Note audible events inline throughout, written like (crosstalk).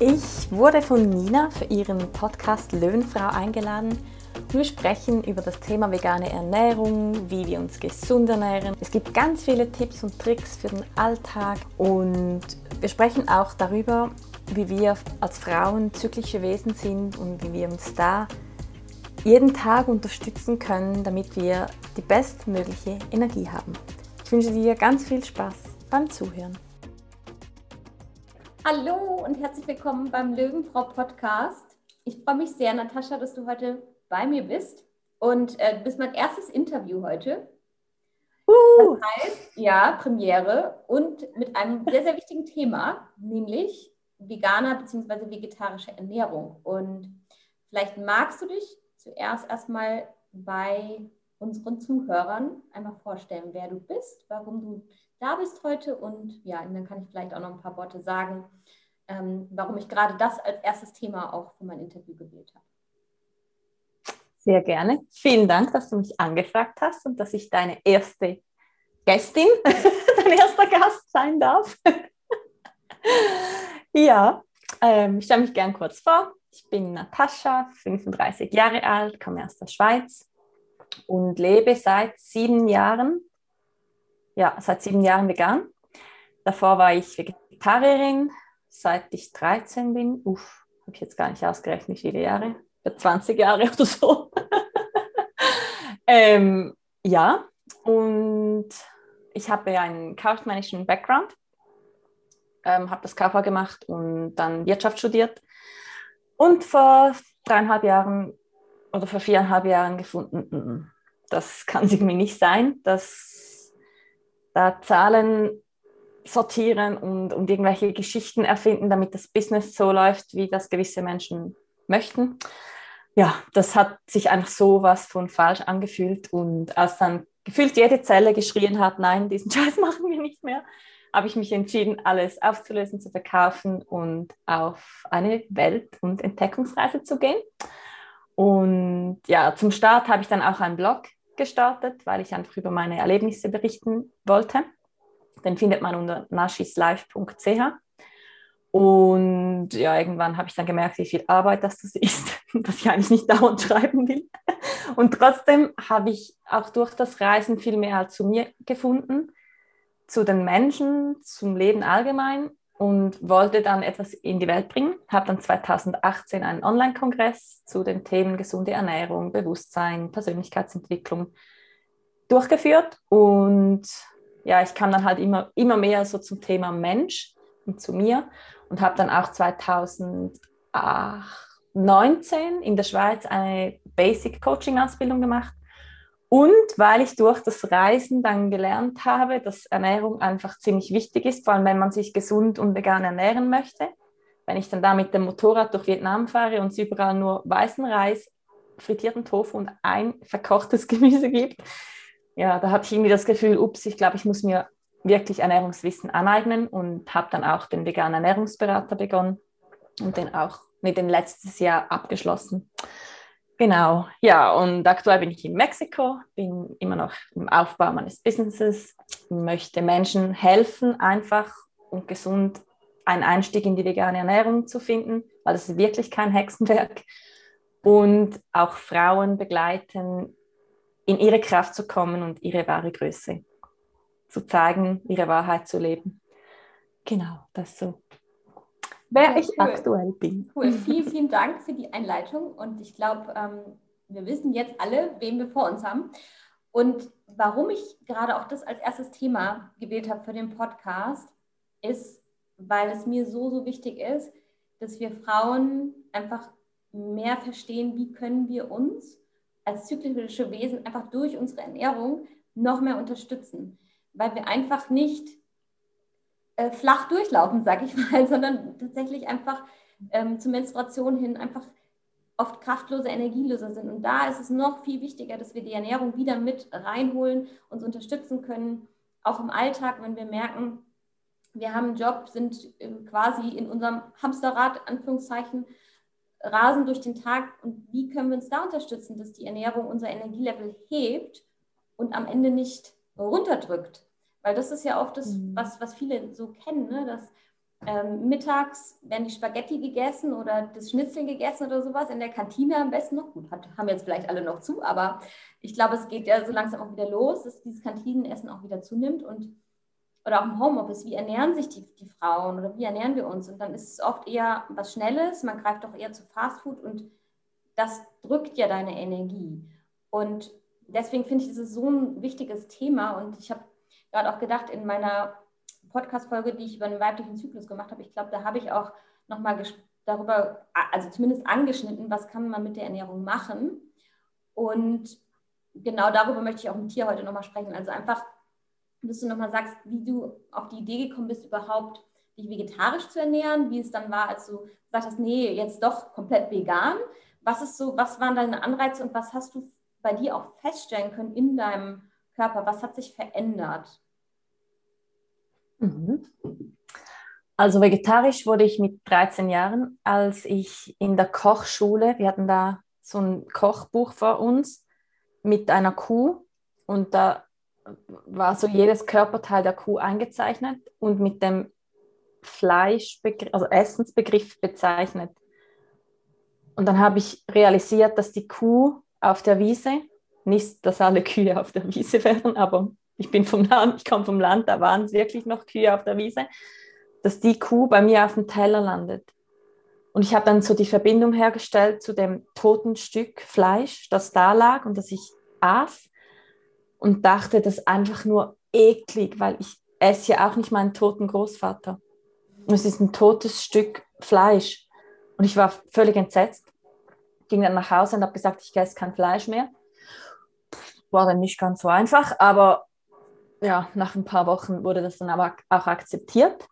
Ich wurde von Nina für ihren Podcast Löwenfrau eingeladen wir sprechen über das Thema vegane Ernährung, wie wir uns gesund ernähren. Es gibt ganz viele Tipps und Tricks für den Alltag und wir sprechen auch darüber, wie wir als Frauen zyklische Wesen sind und wie wir uns da jeden Tag unterstützen können, damit wir die bestmögliche Energie haben. Ich wünsche dir ganz viel Spaß beim Zuhören. Hallo und herzlich willkommen beim Löwenfrau Podcast. Ich freue mich sehr, Natascha, dass du heute bei mir bist. Und äh, du bist mein erstes Interview heute. Uh. Das heißt, ja, Premiere und mit einem (laughs) sehr, sehr wichtigen Thema, nämlich veganer bzw. vegetarische Ernährung. Und vielleicht magst du dich zuerst erstmal bei unseren Zuhörern einmal vorstellen, wer du bist, warum du da bist heute und ja, dann kann ich vielleicht auch noch ein paar Worte sagen, ähm, warum ich gerade das als erstes Thema auch für mein Interview gewählt habe. Sehr gerne. Vielen Dank, dass du mich angefragt hast und dass ich deine erste Gästin, (laughs) dein erster Gast sein darf. (laughs) ja, ähm, ich stelle mich gern kurz vor. Ich bin Natascha, 35 Jahre alt, komme aus der Schweiz und lebe seit sieben Jahren ja, seit sieben Jahren vegan. Davor war ich Vegetarierin, seit ich 13 bin. Uff, habe ich jetzt gar nicht ausgerechnet, wie viele Jahre. 20 Jahre oder so. (laughs) ähm, ja, und ich habe einen kaufmännischen Background, ähm, habe das KV gemacht und dann Wirtschaft studiert. Und vor dreieinhalb Jahren oder vor viereinhalb Jahren gefunden, mm, mm, das kann es irgendwie nicht sein, dass da Zahlen sortieren und, und irgendwelche Geschichten erfinden, damit das Business so läuft, wie das gewisse Menschen möchten. Ja, das hat sich einfach so was von falsch angefühlt und als dann gefühlt jede Zelle geschrien hat, nein, diesen (laughs) Scheiß machen wir nicht mehr, habe ich mich entschieden, alles aufzulösen, zu verkaufen und auf eine Welt- und Entdeckungsreise zu gehen. Und ja, zum Start habe ich dann auch einen Blog gestartet, weil ich einfach über meine Erlebnisse berichten wollte. Den findet man unter nashislife.ch. Und ja, irgendwann habe ich dann gemerkt, wie viel Arbeit das, ist, (laughs) dass ich eigentlich nicht dauernd schreiben will. Und trotzdem habe ich auch durch das Reisen viel mehr zu mir gefunden, zu den Menschen, zum Leben allgemein und wollte dann etwas in die Welt bringen. Habe dann 2018 einen Online-Kongress zu den Themen gesunde Ernährung, Bewusstsein, Persönlichkeitsentwicklung durchgeführt. Und ja, ich kam dann halt immer, immer mehr so zum Thema Mensch und zu mir und habe dann auch 2019 in der Schweiz eine Basic Coaching Ausbildung gemacht und weil ich durch das Reisen dann gelernt habe, dass Ernährung einfach ziemlich wichtig ist, vor allem wenn man sich gesund und vegan ernähren möchte. Wenn ich dann da mit dem Motorrad durch Vietnam fahre und es überall nur weißen Reis, frittierten Tofu und ein verkochtes (laughs) Gemüse gibt, ja, da hatte ich irgendwie das Gefühl, ups, ich glaube, ich muss mir wirklich Ernährungswissen aneignen und habe dann auch den veganen Ernährungsberater begonnen und den auch mit dem letztes Jahr abgeschlossen. Genau, ja, und aktuell bin ich in Mexiko, bin immer noch im Aufbau meines Businesses, möchte Menschen helfen, einfach und gesund einen Einstieg in die vegane Ernährung zu finden, weil das ist wirklich kein Hexenwerk. Und auch Frauen begleiten, in ihre Kraft zu kommen und ihre wahre Größe zu zeigen, ihre Wahrheit zu leben. Genau, das so. Wer ich cool. aktuell bin. Cool, vielen, vielen Dank für die Einleitung. Und ich glaube, ähm, wir wissen jetzt alle, wen wir vor uns haben. Und warum ich gerade auch das als erstes Thema gewählt habe für den Podcast, ist, weil es mir so, so wichtig ist, dass wir Frauen einfach mehr verstehen, wie können wir uns als zyklische Wesen einfach durch unsere Ernährung noch mehr unterstützen. Weil wir einfach nicht äh, flach durchlaufen, sag ich (laughs) mal, sondern tatsächlich einfach ähm, zur Menstruation hin einfach oft kraftlose, energielose sind. Und da ist es noch viel wichtiger, dass wir die Ernährung wieder mit reinholen, uns unterstützen können, auch im Alltag, wenn wir merken, wir haben einen Job, sind ähm, quasi in unserem Hamsterrad, Anführungszeichen, rasen durch den Tag und wie können wir uns da unterstützen, dass die Ernährung unser Energielevel hebt und am Ende nicht runterdrückt. Weil das ist ja oft das, mhm. was, was viele so kennen, ne? dass ähm, mittags werden die Spaghetti gegessen oder das Schnitzel gegessen oder sowas in der Kantine am besten noch. Gut, hat, haben jetzt vielleicht alle noch zu, aber ich glaube, es geht ja so langsam auch wieder los, dass dieses Kantinenessen auch wieder zunimmt und oder auch im Homeoffice, wie ernähren sich die, die Frauen oder wie ernähren wir uns? Und dann ist es oft eher was Schnelles, man greift doch eher zu Fastfood und das drückt ja deine Energie. Und deswegen finde ich, das ist so ein wichtiges Thema und ich habe gerade auch gedacht, in meiner Podcast-Folge, die ich über den weiblichen Zyklus gemacht habe, ich glaube, da habe ich auch nochmal darüber, also zumindest angeschnitten, was kann man mit der Ernährung machen. Und genau darüber möchte ich auch mit dir heute nochmal sprechen. Also einfach, dass du nochmal sagst, wie du auf die Idee gekommen bist, überhaupt dich vegetarisch zu ernähren, wie es dann war, als du gesagt hast, nee, jetzt doch komplett vegan. Was ist so, was waren deine Anreize und was hast du bei dir auch feststellen können in deinem Körper? Was hat sich verändert? Mhm. Also vegetarisch wurde ich mit 13 Jahren, als ich in der Kochschule, wir hatten da so ein Kochbuch vor uns mit einer Kuh und da war so jedes Körperteil der Kuh eingezeichnet und mit dem Fleischbegriff, also Essensbegriff bezeichnet. Und dann habe ich realisiert, dass die Kuh auf der Wiese, nicht, dass alle Kühe auf der Wiese (laughs) wären, aber ich bin vom Land, ich komme vom Land, da waren es wirklich noch Kühe auf der Wiese, dass die Kuh bei mir auf dem Teller landet. Und ich habe dann so die Verbindung hergestellt zu dem toten Stück Fleisch, das da lag und das ich aß und dachte, das ist einfach nur eklig, weil ich esse ja auch nicht meinen toten Großvater. Es ist ein totes Stück Fleisch. Und ich war völlig entsetzt, ging dann nach Hause und habe gesagt, ich esse kein Fleisch mehr. War dann nicht ganz so einfach, aber ja, nach ein paar Wochen wurde das dann aber auch akzeptiert.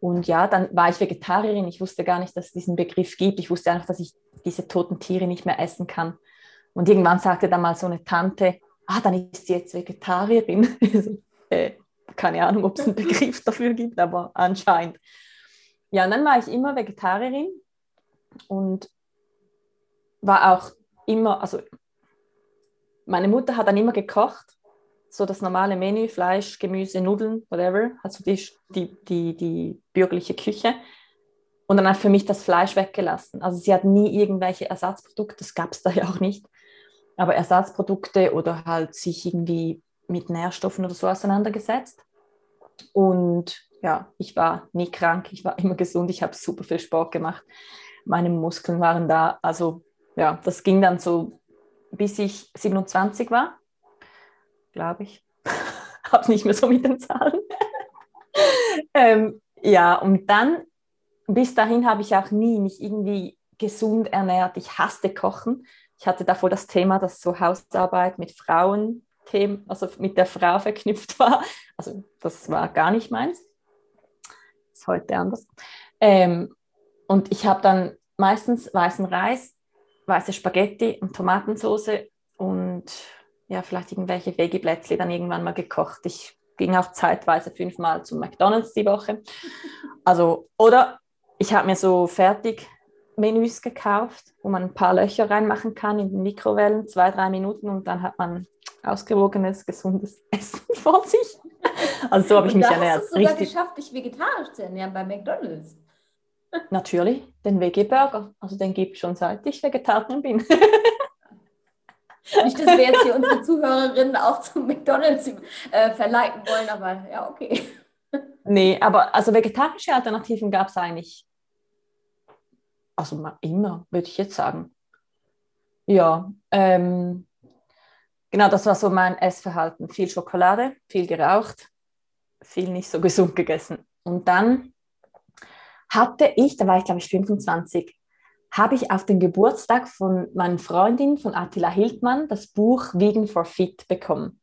Und ja, dann war ich Vegetarierin. Ich wusste gar nicht, dass es diesen Begriff gibt. Ich wusste einfach, dass ich diese toten Tiere nicht mehr essen kann. Und irgendwann sagte dann mal so eine Tante, ah, dann ist sie jetzt Vegetarierin. (laughs) äh, keine Ahnung, ob es einen Begriff dafür gibt, aber anscheinend. Ja, und dann war ich immer Vegetarierin und war auch immer, also meine Mutter hat dann immer gekocht so das normale Menü, Fleisch, Gemüse, Nudeln, whatever, also die, die, die, die bürgerliche Küche. Und dann hat für mich das Fleisch weggelassen. Also sie hat nie irgendwelche Ersatzprodukte, das gab es da ja auch nicht, aber Ersatzprodukte oder halt sich irgendwie mit Nährstoffen oder so auseinandergesetzt. Und ja, ich war nie krank, ich war immer gesund, ich habe super viel Sport gemacht. Meine Muskeln waren da. Also ja, das ging dann so, bis ich 27 war glaube ich. (laughs) Habe nicht mehr so mit den Zahlen. (laughs) ähm, ja, und dann, bis dahin habe ich auch nie mich irgendwie gesund ernährt. Ich hasste Kochen. Ich hatte davor das Thema, dass so Hausarbeit mit Frauen, also mit der Frau verknüpft (laughs) war. Also das war gar nicht meins. Ist heute anders. Ähm, und ich habe dann meistens weißen Reis, weiße Spaghetti und Tomatensauce und ja, vielleicht irgendwelche Veggie-Plätzchen dann irgendwann mal gekocht. Ich ging auch zeitweise fünfmal zu McDonalds die Woche. Also, oder ich habe mir so Fertigmenüs gekauft, wo man ein paar Löcher reinmachen kann in den Mikrowellen, zwei, drei Minuten und dann hat man ausgewogenes, gesundes (laughs) Essen vor sich. Also so habe ich mich ernährt. Hast du sogar Richtig. geschafft, dich vegetarisch zu ernähren bei McDonalds. Natürlich, den Veggie-Burger. Also den gibt es schon seit ich Vegetarierin bin. Nicht, dass wir jetzt hier unsere Zuhörerinnen auch zum McDonalds äh, verleiten wollen, aber ja, okay. Nee, aber also vegetarische Alternativen gab es eigentlich, also immer, würde ich jetzt sagen. Ja, ähm, genau, das war so mein Essverhalten. Viel Schokolade, viel geraucht, viel nicht so gesund gegessen. Und dann hatte ich, da war ich glaube ich 25, habe ich auf den Geburtstag von meiner Freundin, von Attila Hildmann, das Buch Vegan for Fit bekommen.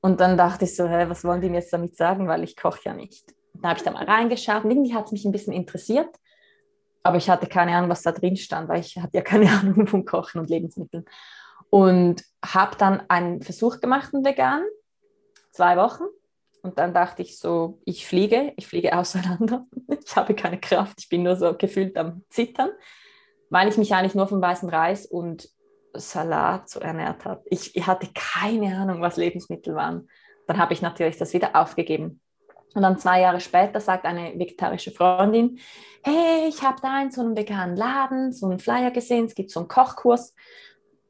Und dann dachte ich so, hä, was wollen die mir jetzt damit sagen, weil ich koche ja nicht. Dann habe ich da mal reingeschaut und irgendwie hat es mich ein bisschen interessiert, aber ich hatte keine Ahnung, was da drin stand, weil ich hatte ja keine (laughs) Ahnung von Kochen und Lebensmitteln. Und habe dann einen Versuch gemacht, einen vegan, zwei Wochen. Und dann dachte ich so, ich fliege, ich fliege (laughs) auseinander. Ich habe keine Kraft, ich bin nur so gefühlt am Zittern, weil ich mich eigentlich nur vom weißen Reis und Salat so ernährt habe. Ich, ich hatte keine Ahnung, was Lebensmittel waren. Dann habe ich natürlich das wieder aufgegeben. Und dann zwei Jahre später sagt eine vegetarische Freundin, hey, ich habe da in so einem veganen Laden so einen Flyer gesehen, es gibt so einen Kochkurs,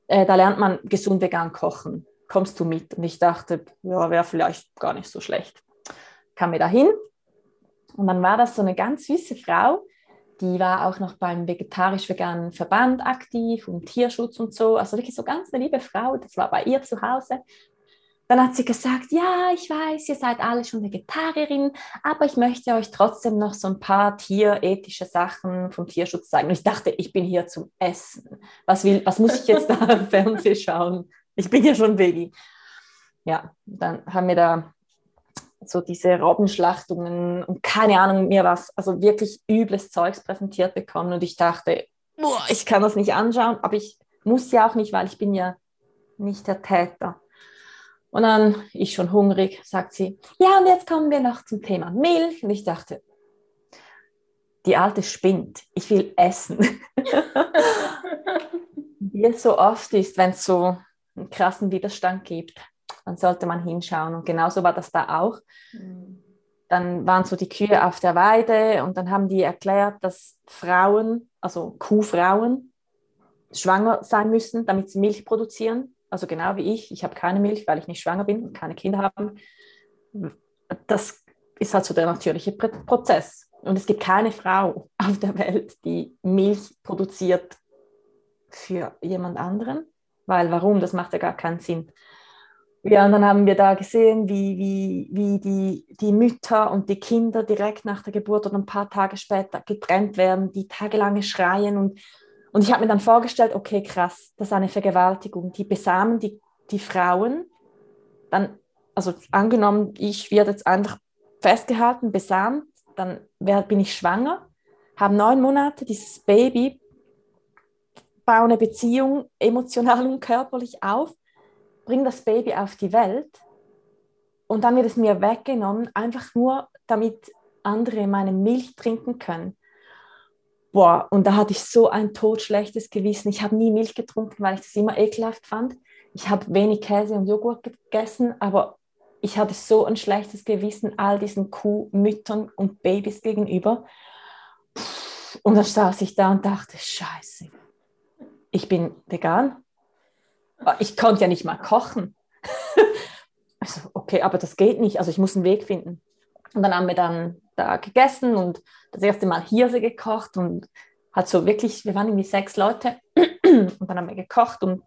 äh, da lernt man gesund vegan kochen. Kommst du mit? Und ich dachte, ja, wäre vielleicht gar nicht so schlecht. Kam mir da hin und dann war das so eine ganz süße Frau, die war auch noch beim vegetarisch-veganen Verband aktiv und Tierschutz und so. Also wirklich so ganz eine liebe Frau. Das war bei ihr zu Hause. Dann hat sie gesagt, ja, ich weiß, ihr seid alle schon Vegetarierinnen, aber ich möchte euch trotzdem noch so ein paar tierethische Sachen vom Tierschutz zeigen. Und ich dachte, ich bin hier zum Essen. Was, will, was muss ich jetzt da im Fernsehen schauen? Ich bin ja schon Veggie. Ja, dann haben wir da so diese Robbenschlachtungen und keine Ahnung mir was, also wirklich übles Zeugs präsentiert bekommen und ich dachte, boah, ich kann das nicht anschauen, aber ich muss ja auch nicht, weil ich bin ja nicht der Täter. Und dann, ich schon hungrig, sagt sie, ja, und jetzt kommen wir noch zum Thema Milch. Und ich dachte, die Alte spinnt, ich will essen. (laughs) Wie es so oft ist, wenn es so einen krassen Widerstand gibt dann sollte man hinschauen. Und genauso war das da auch. Dann waren so die Kühe auf der Weide und dann haben die erklärt, dass Frauen, also Kuhfrauen, schwanger sein müssen, damit sie Milch produzieren. Also genau wie ich. Ich habe keine Milch, weil ich nicht schwanger bin und keine Kinder habe. Das ist halt so der natürliche Prozess. Und es gibt keine Frau auf der Welt, die Milch produziert für jemand anderen. Weil warum? Das macht ja gar keinen Sinn. Ja, und dann haben wir da gesehen, wie, wie, wie die, die Mütter und die Kinder direkt nach der Geburt oder ein paar Tage später getrennt werden, die tagelange schreien. Und, und ich habe mir dann vorgestellt, okay, krass, das ist eine Vergewaltigung. Die besamen die, die Frauen. Dann, also angenommen, ich werde jetzt einfach festgehalten, besamt, dann bin ich schwanger, habe neun Monate dieses Baby, baue eine Beziehung emotional und körperlich auf bringe das Baby auf die Welt und dann wird es mir weggenommen, einfach nur damit andere meine Milch trinken können. Boah, und da hatte ich so ein totschlechtes Gewissen. Ich habe nie Milch getrunken, weil ich das immer ekelhaft fand. Ich habe wenig Käse und Joghurt gegessen, aber ich hatte so ein schlechtes Gewissen all diesen Kuhmüttern und Babys gegenüber. Und dann saß ich da und dachte, scheiße, ich bin vegan, ich konnte ja nicht mal kochen. (laughs) also, okay, aber das geht nicht. Also ich muss einen Weg finden. Und dann haben wir dann da gegessen und das erste Mal Hirse gekocht und hat so wirklich, wir waren irgendwie sechs Leute (clears throat) und dann haben wir gekocht und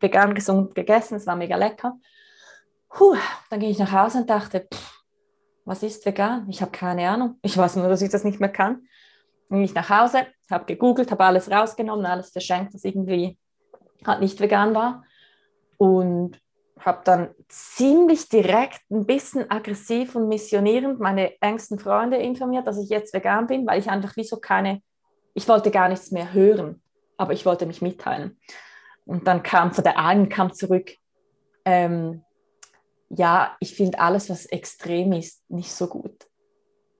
vegan gesund gegessen, es war mega lecker. Puh, dann ging ich nach Hause und dachte, pff, was ist vegan? Ich habe keine Ahnung. Ich weiß nur, dass ich das nicht mehr kann. Dann ging ich nach Hause, habe gegoogelt, habe alles rausgenommen, alles verschenkt, was irgendwie halt nicht vegan war. Und habe dann ziemlich direkt ein bisschen aggressiv und missionierend meine engsten Freunde informiert, dass ich jetzt vegan bin, weil ich einfach wie so keine, ich wollte gar nichts mehr hören, aber ich wollte mich mitteilen. Und dann kam von der einen kam zurück, ähm, ja, ich finde alles, was extrem ist, nicht so gut.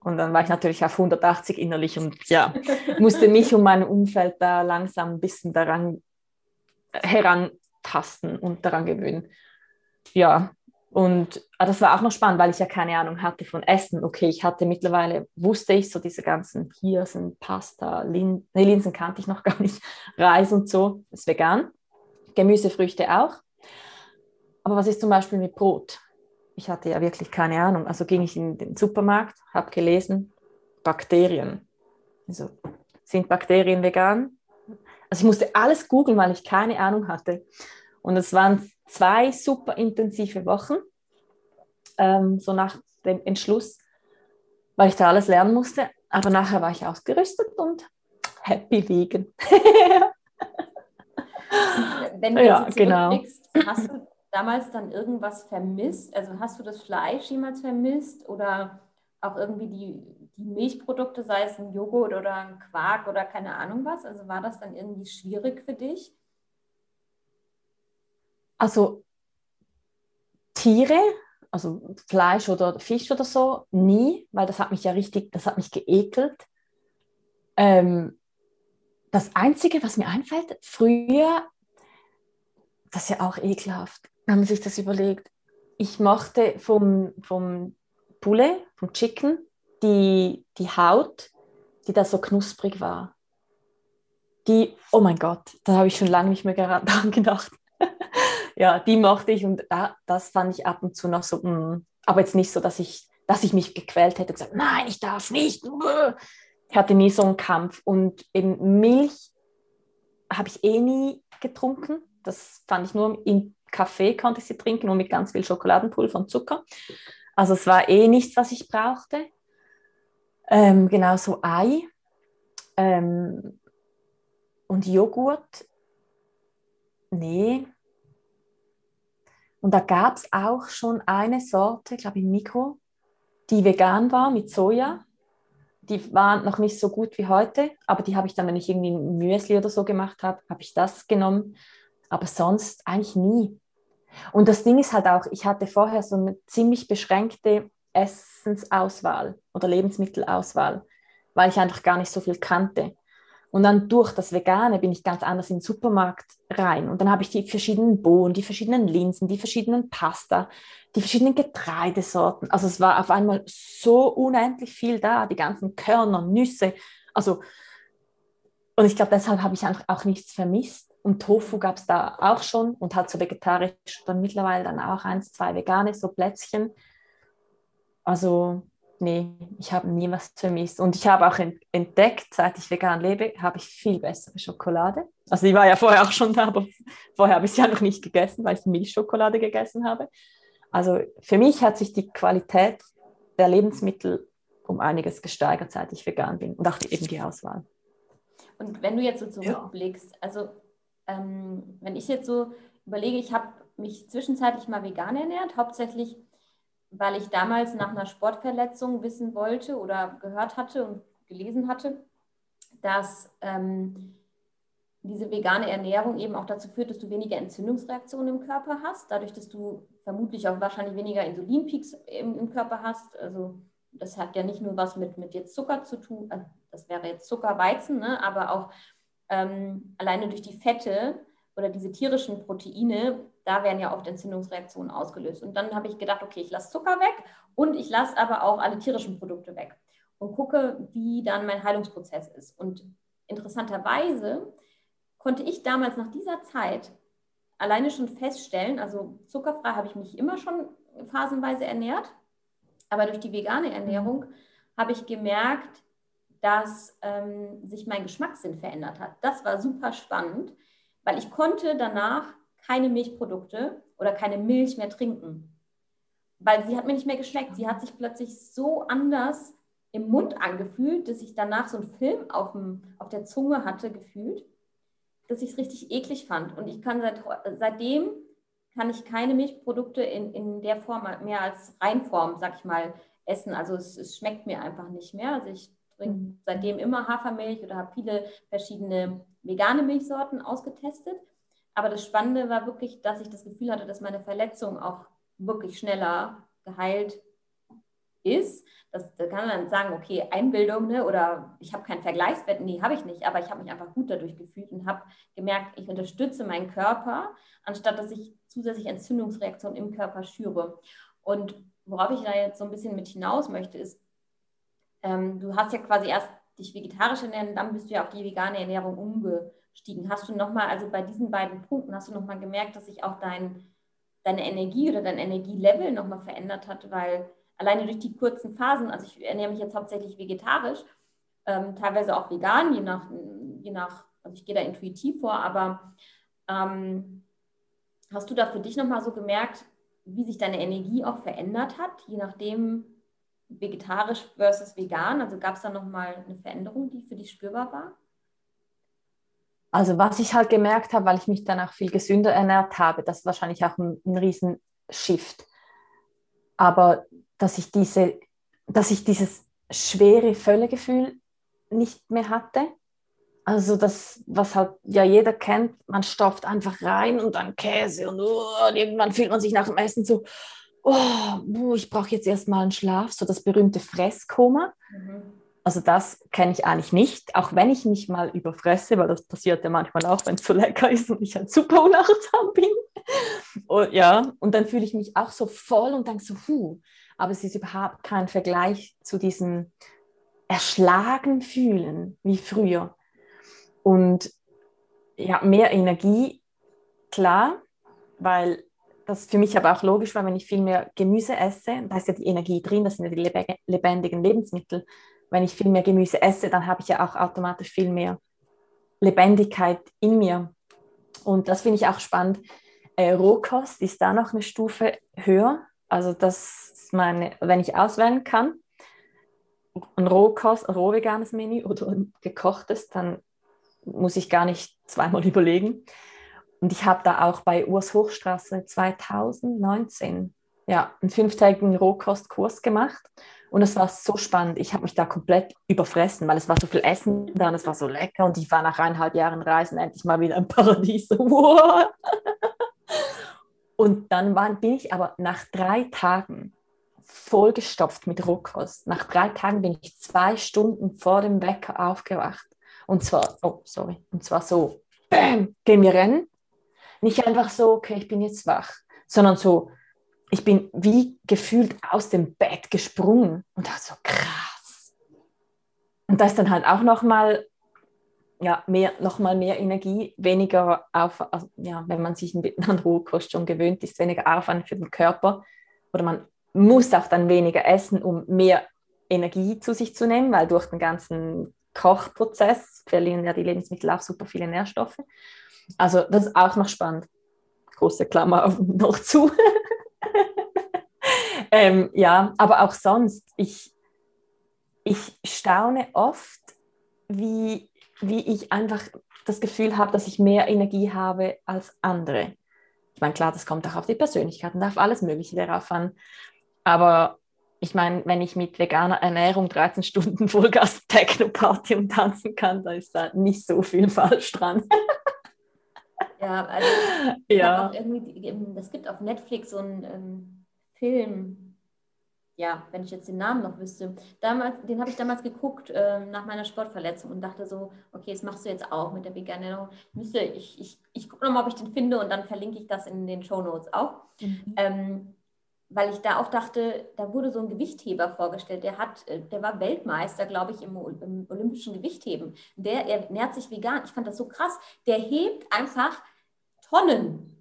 Und dann war ich natürlich auf 180 innerlich und ja, (laughs) musste mich und mein Umfeld da langsam ein bisschen daran herantasten und daran gewöhnen. Ja, und ah, das war auch noch spannend, weil ich ja keine Ahnung hatte von Essen. Okay, ich hatte mittlerweile, wusste ich so diese ganzen Hirsen, Pasta, Lin nee, Linsen kannte ich noch (laughs) gar nicht, Reis und so, ist vegan. Gemüsefrüchte auch. Aber was ist zum Beispiel mit Brot? Ich hatte ja wirklich keine Ahnung. Also ging ich in den Supermarkt, habe gelesen, Bakterien. Also sind Bakterien vegan? Also ich musste alles googeln, weil ich keine Ahnung hatte. Und es waren zwei super intensive Wochen, ähm, so nach dem Entschluss, weil ich da alles lernen musste. Aber nachher war ich ausgerüstet und happy vegan. Wenn du ja, genau. hast du damals dann irgendwas vermisst? Also hast du das Fleisch jemals vermisst oder auch irgendwie die, die Milchprodukte, sei es ein Joghurt oder ein Quark oder keine Ahnung was? Also war das dann irgendwie schwierig für dich? Also Tiere, also Fleisch oder Fisch oder so, nie, weil das hat mich ja richtig, das hat mich geekelt. Ähm, das Einzige, was mir einfällt, früher, das ist ja auch ekelhaft, wenn man sich das überlegt. Ich mochte vom, vom Poulet, vom Chicken, die, die Haut, die da so knusprig war. Die, oh mein Gott, da habe ich schon lange nicht mehr daran (laughs) gedacht. (laughs) ja, die mochte ich und da, das fand ich ab und zu noch so, mh. Mm, aber jetzt nicht so, dass ich, dass ich mich gequält hätte und gesagt, nein, ich darf nicht. Ich hatte nie so einen Kampf und eben Milch habe ich eh nie getrunken. Das fand ich nur im Kaffee konnte ich sie trinken und mit ganz viel Schokoladenpulver und Zucker. Also es war eh nichts, was ich brauchte. Ähm, genauso Ei ähm, und Joghurt. Nee. Und da gab es auch schon eine Sorte, glaube ich, Mikro, die vegan war mit Soja. Die waren noch nicht so gut wie heute, aber die habe ich dann, wenn ich irgendwie ein Müsli oder so gemacht habe, habe ich das genommen. Aber sonst eigentlich nie. Und das Ding ist halt auch, ich hatte vorher so eine ziemlich beschränkte Essensauswahl oder Lebensmittelauswahl, weil ich einfach gar nicht so viel kannte. Und dann durch das Vegane bin ich ganz anders in den Supermarkt rein. Und dann habe ich die verschiedenen Bohnen, die verschiedenen Linsen, die verschiedenen Pasta, die verschiedenen Getreidesorten. Also es war auf einmal so unendlich viel da, die ganzen Körner, Nüsse. Also, und ich glaube, deshalb habe ich einfach auch nichts vermisst. Und Tofu gab es da auch schon und halt so vegetarisch, dann mittlerweile dann auch eins, zwei vegane, so Plätzchen. Also nee, ich habe nie was vermisst. Und ich habe auch entdeckt, seit ich vegan lebe, habe ich viel bessere Schokolade. Also die war ja vorher auch schon da, aber vorher habe ich sie ja noch nicht gegessen, weil ich Milchschokolade gegessen habe. Also für mich hat sich die Qualität der Lebensmittel um einiges gesteigert, seit ich vegan bin und auch die, eben die Auswahl. Und wenn du jetzt so zurückblickst, ja. also ähm, wenn ich jetzt so überlege, ich habe mich zwischenzeitlich mal vegan ernährt, hauptsächlich weil ich damals nach einer Sportverletzung wissen wollte oder gehört hatte und gelesen hatte, dass ähm, diese vegane Ernährung eben auch dazu führt, dass du weniger Entzündungsreaktionen im Körper hast, dadurch, dass du vermutlich auch wahrscheinlich weniger Insulinpeaks im, im Körper hast. Also das hat ja nicht nur was mit, mit jetzt Zucker zu tun, also das wäre jetzt Zuckerweizen, ne? aber auch ähm, alleine durch die Fette oder diese tierischen Proteine da werden ja oft Entzündungsreaktionen ausgelöst. Und dann habe ich gedacht, okay, ich lasse Zucker weg und ich lasse aber auch alle tierischen Produkte weg und gucke, wie dann mein Heilungsprozess ist. Und interessanterweise konnte ich damals nach dieser Zeit alleine schon feststellen, also zuckerfrei habe ich mich immer schon phasenweise ernährt, aber durch die vegane Ernährung habe ich gemerkt, dass ähm, sich mein Geschmackssinn verändert hat. Das war super spannend, weil ich konnte danach keine Milchprodukte oder keine Milch mehr trinken. Weil sie hat mir nicht mehr geschmeckt. Sie hat sich plötzlich so anders im Mund angefühlt, dass ich danach so einen Film auf, dem, auf der Zunge hatte gefühlt, dass ich es richtig eklig fand. Und ich kann seit, seitdem kann ich keine Milchprodukte in, in der Form mehr als Reinform, sag ich mal, essen. Also es, es schmeckt mir einfach nicht mehr. Also ich trinke seitdem immer Hafermilch oder habe viele verschiedene vegane Milchsorten ausgetestet. Aber das Spannende war wirklich, dass ich das Gefühl hatte, dass meine Verletzung auch wirklich schneller geheilt ist. Das, da kann man sagen, okay, Einbildung ne, oder ich habe keinen Vergleichswert. Nee, habe ich nicht, aber ich habe mich einfach gut dadurch gefühlt und habe gemerkt, ich unterstütze meinen Körper, anstatt dass ich zusätzlich Entzündungsreaktionen im Körper schüre. Und worauf ich da jetzt so ein bisschen mit hinaus möchte, ist, ähm, du hast ja quasi erst dich vegetarisch ernähren, dann bist du ja auf die vegane Ernährung umgestiegen. Hast du nochmal, also bei diesen beiden Punkten, hast du nochmal gemerkt, dass sich auch dein, deine Energie oder dein Energielevel nochmal verändert hat, weil alleine durch die kurzen Phasen, also ich ernähre mich jetzt hauptsächlich vegetarisch, ähm, teilweise auch vegan, je nach, je nach, also ich gehe da intuitiv vor, aber ähm, hast du da für dich nochmal so gemerkt, wie sich deine Energie auch verändert hat, je nachdem vegetarisch versus vegan? Also gab es da nochmal eine Veränderung, die für dich spürbar war? Also was ich halt gemerkt habe, weil ich mich dann auch viel gesünder ernährt habe, das ist wahrscheinlich auch ein, ein riesen Shift. Aber dass ich diese, dass ich dieses schwere Völlegefühl nicht mehr hatte. Also das, was halt ja jeder kennt, man stopft einfach rein und dann Käse und, oh, und irgendwann fühlt man sich nach dem Essen so, oh, ich brauche jetzt erstmal einen Schlaf, so das berühmte Fresskoma. Mhm. Also das kenne ich eigentlich nicht, auch wenn ich mich mal überfresse, weil das passiert ja manchmal auch, wenn es so lecker ist und ich halt super unachtsam bin. Und, ja, und dann fühle ich mich auch so voll und denke so, huh, aber es ist überhaupt kein Vergleich zu diesem erschlagen fühlen wie früher. Und ja, mehr Energie, klar, weil das für mich aber auch logisch war, wenn ich viel mehr Gemüse esse, da ist ja die Energie drin, das sind ja die lebendigen Lebensmittel. Wenn ich viel mehr Gemüse esse, dann habe ich ja auch automatisch viel mehr Lebendigkeit in mir. Und das finde ich auch spannend. Äh, Rohkost ist da noch eine Stufe höher. Also das ist meine, wenn ich auswählen kann, ein Rohkost, ein rohveganes Menü oder ein gekochtes, dann muss ich gar nicht zweimal (laughs) überlegen. Und ich habe da auch bei Urs Hochstraße 2019 ja, einen fünftägigen Rohkostkurs gemacht. Und es war so spannend. Ich habe mich da komplett überfressen, weil es war so viel Essen da und es war so lecker. Und ich war nach eineinhalb Jahren Reisen endlich mal wieder im Paradies. (laughs) und dann war, bin ich aber nach drei Tagen vollgestopft mit Rohkost. Nach drei Tagen bin ich zwei Stunden vor dem Wecker aufgewacht. Und zwar, oh, sorry, und zwar so, bam, gehen wir rennen. Nicht einfach so, okay, ich bin jetzt wach, sondern so, ich bin wie gefühlt aus dem Bett gesprungen und dachte so, krass. Und da ist dann halt auch nochmal ja, mehr, noch mehr Energie, weniger auf, also, ja, wenn man sich an (laughs) Rohkost schon gewöhnt ist, weniger Aufwand für den Körper oder man muss auch dann weniger essen, um mehr Energie zu sich zu nehmen, weil durch den ganzen Kochprozess verlieren ja die Lebensmittel auch super viele Nährstoffe. Also das ist auch noch spannend. Große Klammer (laughs) noch zu. (laughs) ähm, ja, aber auch sonst, ich, ich staune oft, wie, wie ich einfach das Gefühl habe, dass ich mehr Energie habe als andere. Ich meine, klar, das kommt auch auf die Persönlichkeit und auf alles Mögliche darauf an. Aber ich meine, wenn ich mit veganer Ernährung 13 Stunden (laughs) Vollgas Techno-Party und tanzen kann, da ist da nicht so viel falsch dran. Ja, also ja. es gibt auf Netflix so einen ähm, Film, ja, wenn ich jetzt den Namen noch wüsste. Damals, den habe ich damals geguckt äh, nach meiner Sportverletzung und dachte so, okay, das machst du jetzt auch mit der Ernährung. Ich, ich, ich gucke nochmal, ob ich den finde und dann verlinke ich das in den Show Notes auch. Mhm. Ähm, weil ich da auch dachte, da wurde so ein Gewichtheber vorgestellt, der hat, äh, der war Weltmeister, glaube ich, im, im, olympischen Gewichtheben. Der ernährt sich vegan. Ich fand das so krass. Der hebt einfach Tonnen.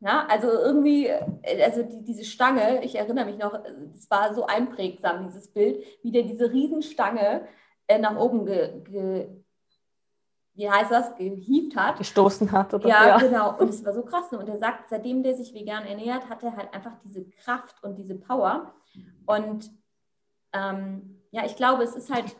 Ja, also irgendwie, äh, also die, diese Stange, ich erinnere mich noch, es war so einprägsam, dieses Bild, wie der diese Riesenstange äh, nach oben ge, ge, wie heißt das, gehievt hat. Gestoßen hat. Oder? Ja, ja, genau. Und es (laughs) war so krass. Ne? Und er sagt, seitdem der sich vegan ernährt, hat er halt einfach diese Kraft und diese Power. Und ähm, ja, ich glaube, es ist halt,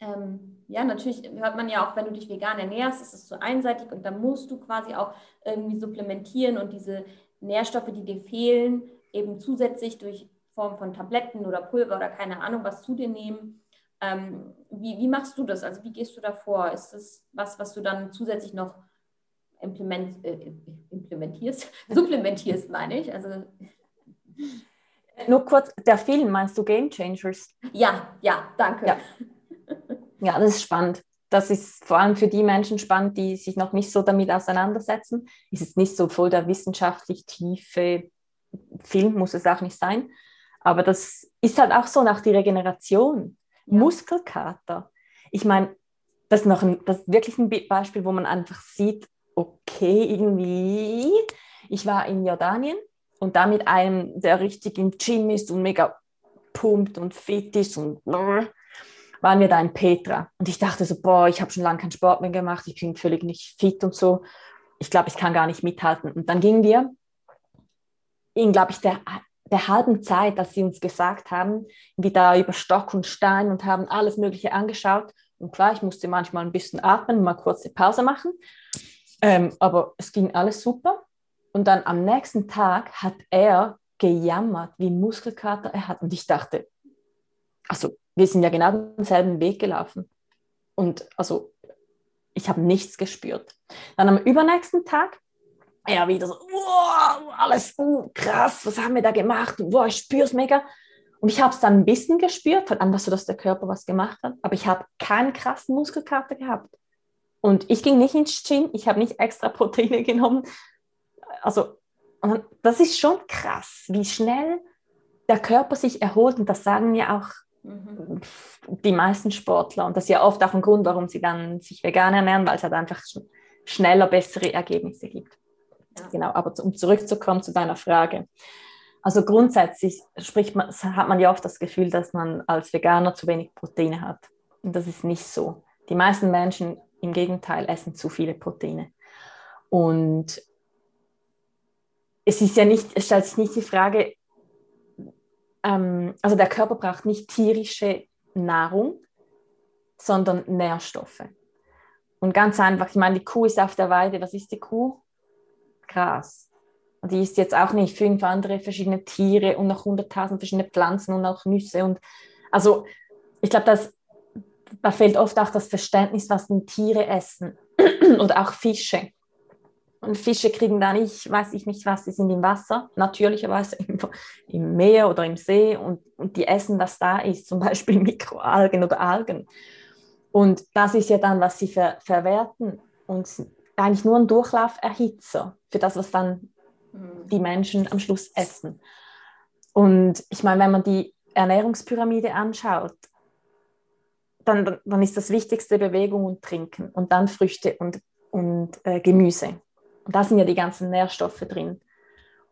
ähm, ja, natürlich hört man ja auch, wenn du dich vegan ernährst, ist es zu einseitig und dann musst du quasi auch irgendwie supplementieren und diese Nährstoffe, die dir fehlen, eben zusätzlich durch Form von Tabletten oder Pulver oder keine Ahnung was zu dir nehmen. Ähm, wie, wie machst du das? Also wie gehst du da vor? Ist das was, was du dann zusätzlich noch implement, äh, implementierst, (laughs) supplementierst, meine ich? Also nur kurz, der Film, meinst du Game Changers? Ja, ja, danke. Ja. ja, das ist spannend. Das ist vor allem für die Menschen spannend, die sich noch nicht so damit auseinandersetzen. Es ist nicht so voll der wissenschaftlich tiefe Film, muss es auch nicht sein. Aber das ist halt auch so nach der Regeneration. Muskelkater. Ich meine, das ist das ist wirklich ein Beispiel, wo man einfach sieht, okay, irgendwie, ich war in Jordanien Und da mit einem, der richtig im Gym ist und mega pumpt und fit ist und waren wir da in Petra. Und ich dachte so, boah, ich habe schon lange keinen Sport mehr gemacht, ich bin völlig nicht fit und so. Ich glaube, ich kann gar nicht mithalten. Und dann gingen wir in, glaube ich, der, der halben Zeit, dass sie uns gesagt haben, wie da über Stock und Stein und haben alles Mögliche angeschaut. Und klar, ich musste manchmal ein bisschen atmen, mal kurz eine Pause machen. Ähm, aber es ging alles super. Und dann am nächsten Tag hat er gejammert, wie Muskelkater er hat. Und ich dachte, also wir sind ja genau denselben Weg gelaufen. Und also ich habe nichts gespürt. Dann am übernächsten Tag, ja, wieder so, wow, alles uh, krass, was haben wir da gemacht? Wow, ich spüre es mega. Und ich habe es dann ein bisschen gespürt, halt einfach so, dass der Körper was gemacht hat, aber ich habe keinen krassen Muskelkater gehabt. Und ich ging nicht ins Gym, ich habe nicht extra (laughs) Proteine genommen. Also, das ist schon krass, wie schnell der Körper sich erholt. Und das sagen ja auch mhm. die meisten Sportler. Und das ist ja oft auch ein Grund, warum sie dann sich vegan ernähren, weil es halt einfach schneller bessere Ergebnisse gibt. Genau, aber um zurückzukommen zu deiner Frage. Also grundsätzlich spricht man, hat man ja oft das Gefühl, dass man als Veganer zu wenig Proteine hat. Und das ist nicht so. Die meisten Menschen im Gegenteil essen zu viele Proteine. Und es ist ja nicht, es stellt sich nicht die Frage, ähm, also der Körper braucht nicht tierische Nahrung, sondern Nährstoffe. Und ganz einfach, ich meine, die Kuh ist auf der Weide. Was ist die Kuh? Gras. Und die isst jetzt auch nicht fünf andere verschiedene Tiere und noch hunderttausend verschiedene Pflanzen und auch Nüsse. Und also ich glaube, da fehlt oft auch das Verständnis, was denn Tiere essen (clears throat) und auch Fische. Und Fische kriegen da nicht, weiß ich nicht was, die sind im Wasser, natürlicherweise im, im Meer oder im See und, und die essen, was da ist, zum Beispiel (laughs) Mikroalgen oder Algen. Und das ist ja dann, was sie ver verwerten und eigentlich nur ein Durchlauferhitzer für das, was dann mhm. die Menschen am Schluss essen. Und ich meine, wenn man die Ernährungspyramide anschaut, dann, dann ist das Wichtigste Bewegung und Trinken und dann Früchte und, und äh, Gemüse. Und da sind ja die ganzen Nährstoffe drin.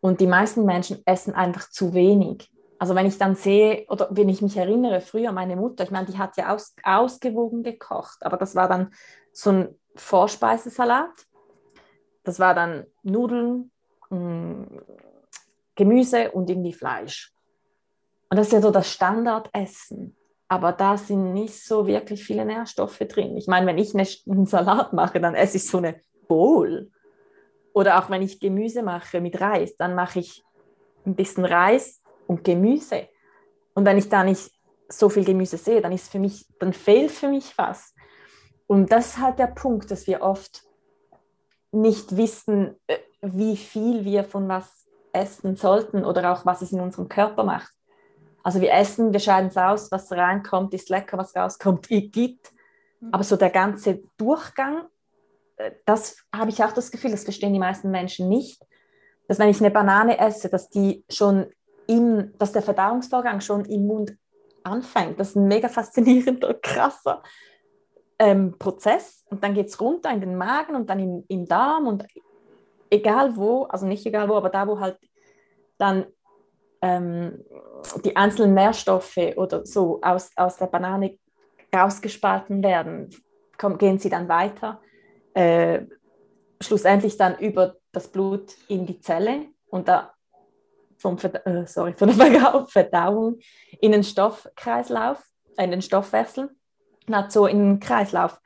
Und die meisten Menschen essen einfach zu wenig. Also wenn ich dann sehe oder wenn ich mich erinnere, früher meine Mutter, ich meine, die hat ja aus, ausgewogen gekocht, aber das war dann so ein Vorspeisesalat. Das war dann Nudeln, mh, mm, Gemüse und irgendwie Fleisch. Und das ist ja so das Standardessen aber da sind nicht so wirklich viele Nährstoffe drin. Ich meine, wenn ich einen Salat mache, dann esse ich so eine Bowl. Oder auch wenn ich Gemüse mache mit Reis, dann mache ich ein bisschen Reis und Gemüse. Und wenn ich da nicht so viel Gemüse sehe, dann ist für mich, dann fehlt für mich was. Und das ist halt der Punkt, dass wir oft nicht wissen, äh, wie viel wir von was essen sollten oder auch was es in unserem Körper macht. Also wir essen, wir scheiden es aus, was reinkommt, ist lecker, was rauskommt, gibt. Mhm. Aber so der ganze Durchgang, äh, das habe ich auch das Gefühl, das verstehen die meisten Menschen nicht, dass wenn ich eine Banane esse, dass die schon im, dass der Verdauungsvorgang schon im Mund anfängt. Das ist ein mega faszinierender, krasser ähm, Prozess. Und dann geht es runter in den Magen und dann im, im Darm und egal wo, also nicht egal wo, aber da, wo halt dann ähm, die einzelnen Nährstoffe oder so aus, aus der Banane rausgespalten werden, kommen, gehen sie dann weiter, äh, schlussendlich dann über das Blut in die Zelle und da vom äh, sorry, von der (laughs) Verdauung in den Stoffkreislauf, in den Stoffwechsel, na, so in den Kreislauf.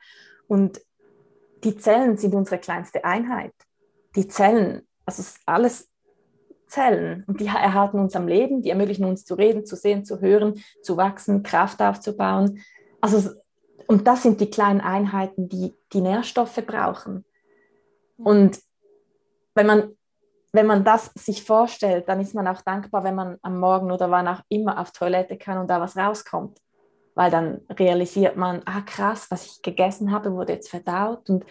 Und die Zellen sind unsere kleinste Einheit. Die Zellen, also alles Zellen und die erhalten uns am Leben, die ermöglichen uns zu reden, zu sehen, zu hören, zu wachsen, Kraft aufzubauen. Also, und das sind die kleinen Einheiten, die die Nährstoffe brauchen. Und wenn man, wenn man das sich vorstellt, dann ist man auch dankbar, wenn man am Morgen oder wann auch immer auf Toilette kann und da was rauskommt. Weil dann realisiert man, ah krass, was ich gegessen habe, wurde jetzt verdaut. Und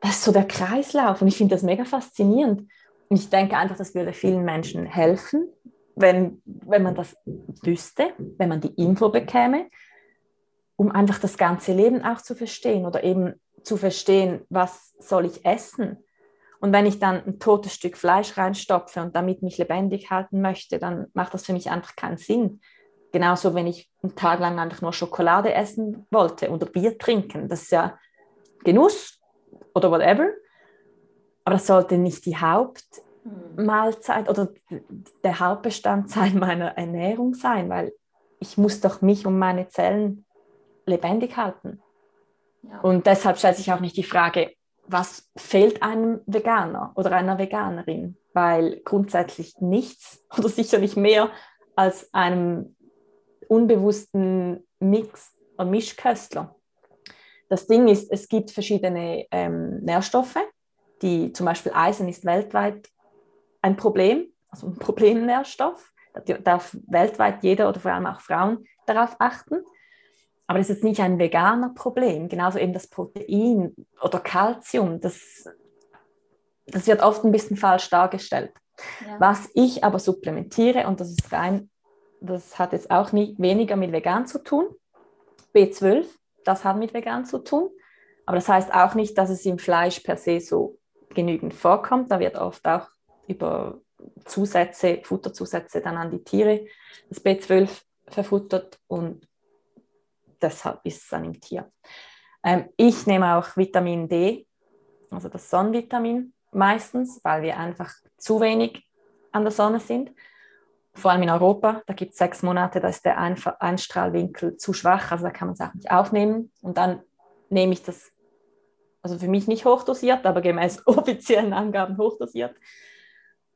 das ist so der Kreislauf. Und ich finde das mega faszinierend ich denke einfach, das würde vielen Menschen helfen, wenn, wenn man das wüsste, wenn man die Info bekäme, um einfach das ganze Leben auch zu verstehen oder eben zu verstehen, was soll ich essen. Und wenn ich dann ein totes Stück Fleisch reinstopfe und damit mich lebendig halten möchte, dann macht das für mich einfach keinen Sinn. Genauso, wenn ich einen Tag lang einfach nur Schokolade essen wollte oder Bier trinken. Das ist ja Genuss oder whatever. Aber das sollte nicht die Hauptmahlzeit oder der Hauptbestandteil (laughs) meiner Ernährung sein, weil ich muss doch mich und meine Zellen lebendig halten. Ja. Und deshalb stellt sich auch nicht die Frage, was fehlt einem Veganer oder einer Veganerin? Weil grundsätzlich nichts (laughs) oder sicher nicht mehr als einem unbewussten Mix und Mischköstler. Das Ding ist, es gibt verschiedene ähm, Nährstoffe, die zum Beispiel Eisen ist weltweit ein Problem, also ein (laughs) Problemnährstoff. Da darf weltweit jeder oder vor allem auch Frauen darauf achten. Aber das ist jetzt nicht ein veganer Problem. Genauso eben das Protein oder Kalzium, das, das wird oft ein bisschen falsch dargestellt. Ja. Was ich aber supplementiere, und das ist rein, das hat jetzt auch nie weniger mit vegan zu tun. B12, das hat mit vegan zu tun. Aber das heißt auch nicht, dass es im Fleisch per se so genügend vorkommt. Da wird oft auch über Zusätze, Futterzusätze dann an die Tiere das B12 verfuttert und deshalb ist es dann im Tier. Ähm, ich nehme auch Vitamin D, also das Sonnenvitamin meistens, weil wir einfach zu wenig an der Sonne sind. Vor allem in Europa, da gibt es sechs Monate, da ist der Einstrahlwinkel zu schwach, also da kann man es auch nicht aufnehmen. Und dann nehme ich das, also für mich nicht hochdosiert, aber gemäß (laughs) offiziellen Angaben hochdosiert.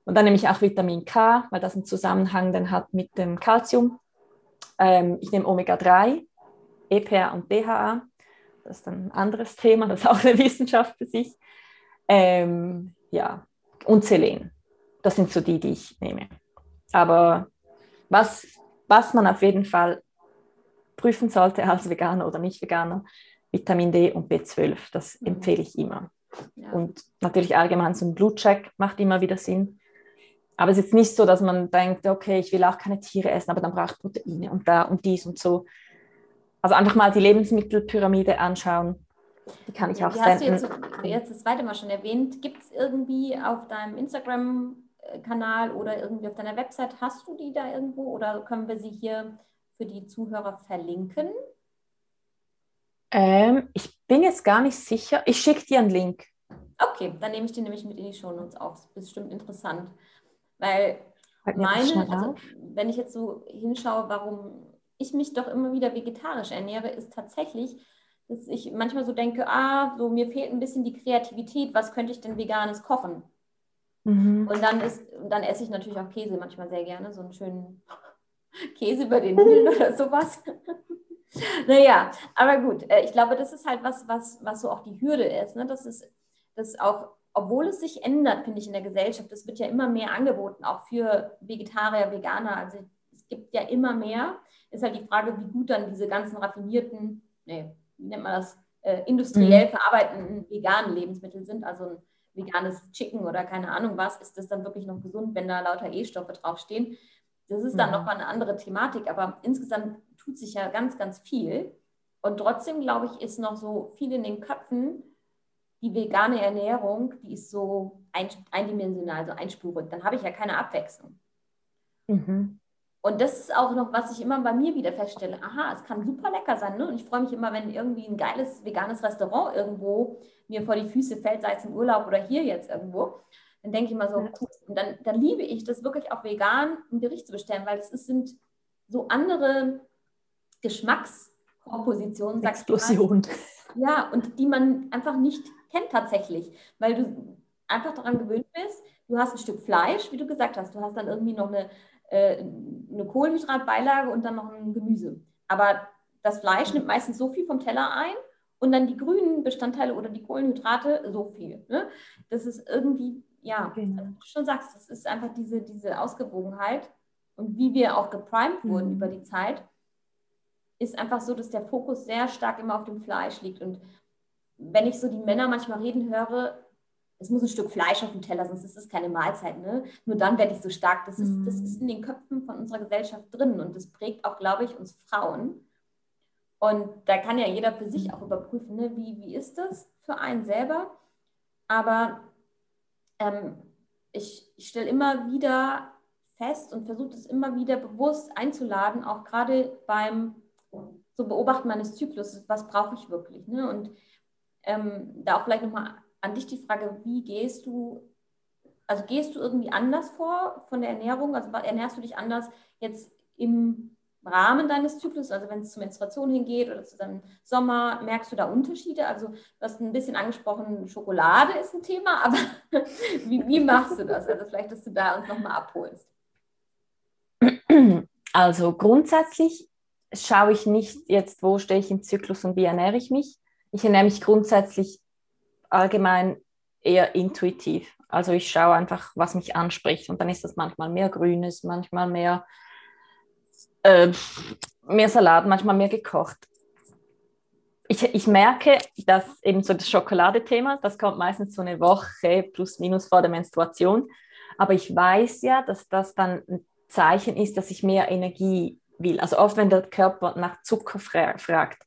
Und dann nehme ich auch Vitamin K, weil das einen Zusammenhang dann hat mit dem Calcium. Ähm, ich nehme Omega-3, EPA und DHA. Das ist ein anderes Thema, das ist auch eine Wissenschaft für sich. Ähm, ja, und Selen. Das sind so die, die ich nehme. Aber was, was man auf jeden Fall prüfen sollte als Veganer oder Nicht-Veganer, Vitamin D und B12, das mhm. empfehle ich immer. Ja. Und natürlich allgemein so ein Blutcheck macht immer wieder Sinn. Aber es ist jetzt nicht so, dass man denkt, okay, ich will auch keine Tiere essen, aber dann braucht Proteine und da und dies und so. Also einfach mal die Lebensmittelpyramide anschauen. Die kann ich auch die senden. Hast du jetzt, jetzt das zweite Mal schon erwähnt. Gibt es irgendwie auf deinem Instagram-Kanal oder irgendwie auf deiner Website, hast du die da irgendwo oder können wir sie hier für die Zuhörer verlinken? Ähm, ich bin jetzt gar nicht sicher. Ich schicke dir einen Link. Okay, dann nehme ich die nämlich mit in die Show Notes auf. Das ist bestimmt interessant. Weil meine, also, wenn ich jetzt so hinschaue, warum ich mich doch immer wieder vegetarisch ernähre, ist tatsächlich, dass ich manchmal so denke, ah, so mir fehlt ein bisschen die Kreativität, was könnte ich denn veganes kochen? Mhm. Und dann ist, dann esse ich natürlich auch Käse manchmal sehr gerne, so einen schönen (laughs) Käse über den Nudeln oder sowas. (laughs) naja, aber gut, äh, ich glaube, das ist halt was, was, was so auch die Hürde ist. Ne? Das ist, dass auch, obwohl es sich ändert, finde ich, in der Gesellschaft, es wird ja immer mehr angeboten, auch für Vegetarier, Veganer. Also es gibt ja immer mehr ist halt die Frage, wie gut dann diese ganzen raffinierten, nee, wie nennt man das, äh, industriell mhm. verarbeitenden veganen Lebensmittel sind. Also ein veganes Chicken oder keine Ahnung was, ist das dann wirklich noch gesund, wenn da lauter E-Stoffe draufstehen? Das ist dann mhm. nochmal eine andere Thematik, aber insgesamt tut sich ja ganz, ganz viel. Und trotzdem, glaube ich, ist noch so viel in den Köpfen, die vegane Ernährung, die ist so ein, eindimensional, so einspurig. Dann habe ich ja keine Abwechslung. Mhm. Und das ist auch noch, was ich immer bei mir wieder feststelle. Aha, es kann super lecker sein. Ne? Und ich freue mich immer, wenn irgendwie ein geiles veganes Restaurant irgendwo mir vor die Füße fällt, sei es im Urlaub oder hier jetzt irgendwo. Dann denke ich immer so, cool. Und dann, dann liebe ich das wirklich auch vegan ein Gericht zu bestellen, weil es sind so andere Geschmackskompositionen. Explosion. Ja, und die man einfach nicht kennt tatsächlich, weil du einfach daran gewöhnt bist, du hast ein Stück Fleisch, wie du gesagt hast, du hast dann irgendwie noch eine äh, eine Kohlenhydratbeilage und dann noch ein Gemüse. Aber das Fleisch nimmt meistens so viel vom Teller ein und dann die grünen Bestandteile oder die Kohlenhydrate so viel. Ne? Das ist irgendwie, ja, genau. wie du schon sagst, das ist einfach diese, diese Ausgewogenheit und wie wir auch geprimed wurden mhm. über die Zeit, ist einfach so, dass der Fokus sehr stark immer auf dem Fleisch liegt. Und wenn ich so die Männer manchmal reden höre, es muss ein Stück Fleisch auf dem Teller, sonst ist es keine Mahlzeit. Ne? Nur dann werde ich so stark. Das ist, mhm. das ist in den Köpfen von unserer Gesellschaft drin und das prägt auch, glaube ich, uns Frauen. Und da kann ja jeder für sich auch überprüfen, ne? wie, wie ist das für einen selber. Aber ähm, ich, ich stelle immer wieder fest und versuche es immer wieder bewusst einzuladen, auch gerade beim so Beobachten meines Zyklus, was brauche ich wirklich. Ne? Und ähm, da auch vielleicht nochmal an dich die Frage, wie gehst du, also gehst du irgendwie anders vor von der Ernährung? Also ernährst du dich anders jetzt im Rahmen deines Zyklus, also wenn es zur Menstruation hingeht oder zu deinem Sommer, merkst du da Unterschiede? Also du hast ein bisschen angesprochen, Schokolade ist ein Thema, aber (laughs) wie, wie machst du das? Also vielleicht, dass du da uns nochmal abholst. Also grundsätzlich schaue ich nicht jetzt, wo stehe ich im Zyklus und wie ernähre ich mich. Ich ernähre mich grundsätzlich allgemein eher intuitiv. Also ich schaue einfach, was mich anspricht und dann ist das manchmal mehr Grünes, manchmal mehr äh, mehr Salat, manchmal mehr gekocht. Ich, ich merke, dass eben so das Schokoladethema, das kommt meistens so eine Woche plus minus vor der Menstruation. Aber ich weiß ja, dass das dann ein Zeichen ist, dass ich mehr Energie will. Also oft, wenn der Körper nach Zucker fra fragt,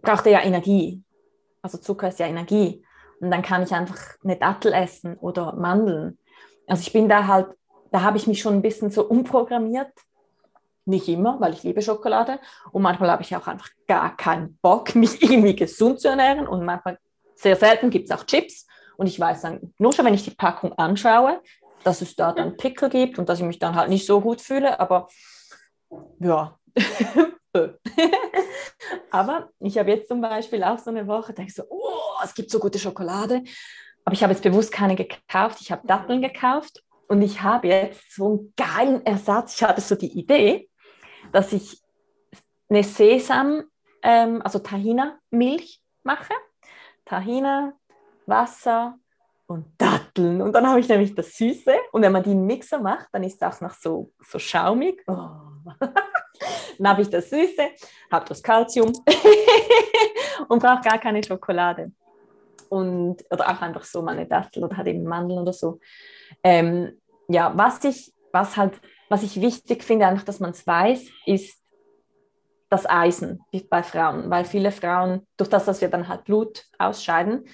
braucht er ja Energie. Also Zucker ist ja Energie. Und dann kann ich einfach eine Dattel essen oder Mandeln. Also ich bin da halt, da habe ich mich schon ein bisschen so umprogrammiert, nicht immer, weil ich liebe Schokolade. Und manchmal habe ich auch einfach gar keinen Bock, (laughs) mich irgendwie gesund zu ernähren. Und manchmal, sehr selten, gibt es auch Chips. Und ich weiß dann, nur schon, wenn ich die Packung anschaue, dass es da dann Pickel gibt und dass ich mich dann halt nicht so gut fühle. Aber ja. (laughs) (laughs) aber ich habe jetzt zum Beispiel auch so eine Woche, denke so, oh, es gibt so gute Schokolade. Aber ich habe jetzt bewusst keine gekauft. Ich habe Datteln gekauft und ich habe jetzt so einen geilen Ersatz. Ich hatte so die Idee, dass ich eine Sesam, ähm, also Tahina-Milch mache. Tahina, Wasser und Datteln. Und dann habe ich nämlich das Süße. Und wenn man die im Mixer macht, dann ist auch noch so, so schaumig. Oh. (laughs) dann habe ich das Süße, habe das Kalzium (laughs) und brauche gar keine Schokolade. Und, oder auch einfach so meine Dattel oder halt eben Mandeln oder so. Ähm, ja, was ich, was halt was ich wichtig finde, einfach, dass man es weiß, ist das Eisen bei Frauen, weil viele Frauen, durch das, dass wir dann halt Blut ausscheiden,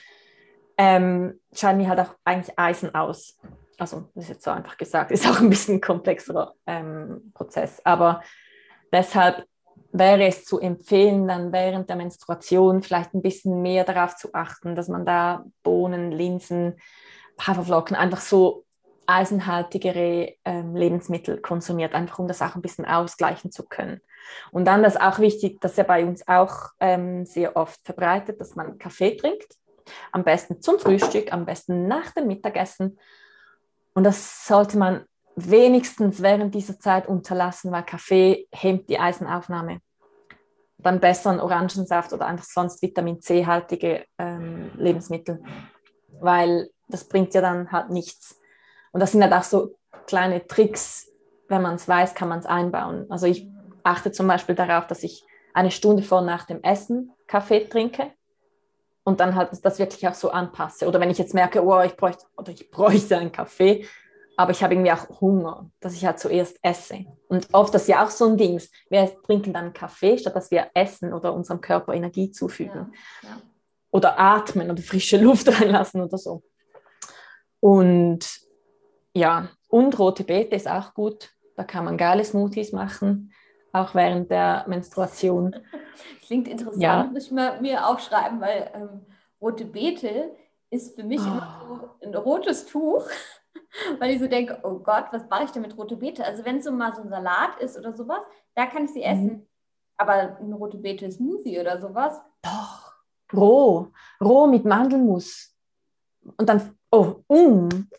ähm, scheiden wir halt auch eigentlich Eisen aus. Also, das ist jetzt so einfach gesagt, (laughs) ist auch ein bisschen komplexerer ähm, Prozess. Aber deshalb wäre es zu empfehlen, dann während der Menstruation vielleicht ein bisschen mehr darauf zu achten, dass man da Bohnen, Linsen, Haferflocken einfach so eisenhaltigere ähm, Lebensmittel konsumiert, einfach um das auch ein bisschen ausgleichen zu können. Und dann ist auch wichtig, dass er bei uns auch ähm, sehr oft verbreitet, dass man Kaffee trinkt. Am besten zum Frühstück, am besten nach dem Mittagessen. Und das sollte man wenigstens während dieser Zeit unterlassen, weil Kaffee hemmt die Eisenaufnahme. Dann besser ein Orangensaft oder einfach sonst Vitamin C-haltige ähm, Lebensmittel, weil das bringt ja dann halt nichts und das sind halt auch so kleine Tricks, wenn man es weiß, kann man es einbauen. Also ich achte zum Beispiel darauf, dass ich eine Stunde vor nach dem Essen Kaffee trinke und dann halt das wirklich auch so anpasse. Oder wenn ich jetzt merke, oh, ich bräuchte, oder ich bräuchte einen Kaffee, aber ich habe irgendwie auch Hunger, dass ich halt zuerst esse. Und oft das ist ja auch so ein Ding, wir trinken dann Kaffee, statt dass wir essen oder unserem Körper Energie zufügen. Ja, ja. Oder atmen oder frische Luft (laughs) reinlassen oder so. Und ja, und rote Beete ist auch gut. Da kann man geile Smoothies machen, auch während der Menstruation. (laughs) Klingt interessant, ja. muss ich mal, mir auch schreiben, weil ähm, rote Beete ist für mich oh. immer so ein rotes Tuch, (laughs) weil ich so denke, oh Gott, was mache ich denn mit rote Beete? Also wenn es so mal so ein Salat ist oder sowas, da kann ich sie essen. Mhm. Aber eine rote Beete Smoothie oder sowas? Doch, roh, roh mit Mandelmus. Und dann, oh, um. (laughs)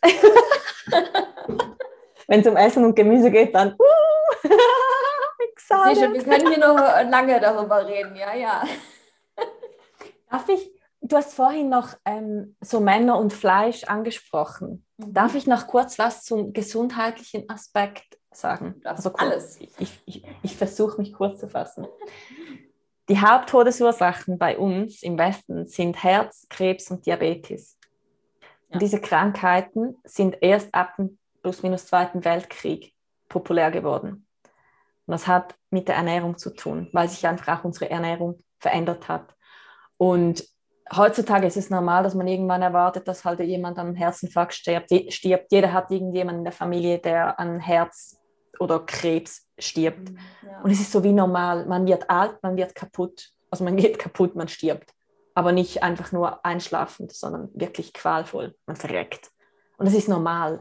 Wenn es um Essen und Gemüse geht, dann uh, (laughs) Sicher, wir können hier noch lange darüber reden, ja, ja. Darf ich, du hast vorhin noch ähm, so Männer und Fleisch angesprochen. Mhm. Darf ich noch kurz was zum gesundheitlichen Aspekt sagen? Also kurz, alles. Ich, ich, ich versuche mich kurz zu fassen. Die Haupttodesursachen bei uns im Westen sind Herz, Krebs und Diabetes. Ja. Diese Krankheiten sind erst ab dem plus minus Zweiten Weltkrieg populär geworden. Und das hat mit der Ernährung zu tun, weil sich einfach auch unsere Ernährung verändert hat. Und heutzutage ist es normal, dass man irgendwann erwartet, dass halt jemand am Herzinfarkt stirbt. stirbt. Jeder hat irgendjemanden in der Familie, der an Herz oder Krebs stirbt. Mhm, ja. Und es ist so wie normal. Man wird alt, man wird kaputt. Also man geht (laughs) kaputt, man stirbt. Aber nicht einfach nur einschlafend, sondern wirklich qualvoll. Man verreckt. Und das ist normal.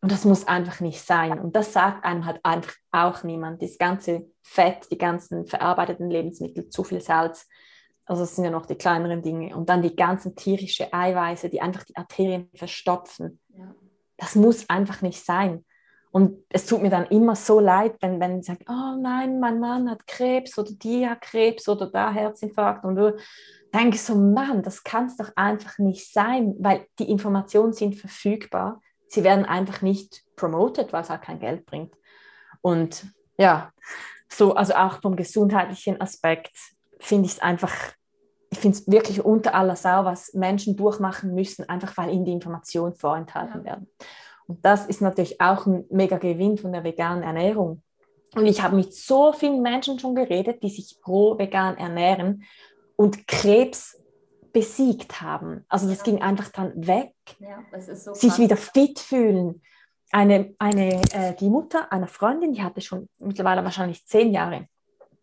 Und das muss einfach nicht sein. Und das sagt einem halt einfach auch niemand. Das ganze Fett, die ganzen verarbeiteten Lebensmittel, zu viel Salz. Also das sind ja noch die kleineren Dinge. Und dann die ganzen tierischen Eiweiße, die einfach die Arterien verstopfen. Ja. Das muss einfach nicht sein. Und es tut mir dann immer so leid, wenn, wenn sie sagen, oh nein, mein Mann hat Krebs oder die hat Krebs oder da Herzinfarkt. Und du denkst so, Mann, das kann es doch einfach nicht sein, weil die Informationen sind verfügbar. Sie werden einfach nicht promoted, weil es halt kein Geld bringt. Und ja, so, also auch vom gesundheitlichen Aspekt finde ich es einfach, ich finde es wirklich unter aller Sau, was Menschen durchmachen müssen, einfach weil ihnen die Informationen vorenthalten ja. werden. Und das ist natürlich auch ein mega Gewinn von der veganen Ernährung. Und ich habe mit so vielen Menschen schon geredet, die sich roh vegan ernähren und Krebs besiegt haben. Also das ja. ging einfach dann weg. Ja, so sich wieder fit fühlen. Eine, eine, äh, die Mutter einer Freundin, die hatte schon mittlerweile wahrscheinlich zehn Jahre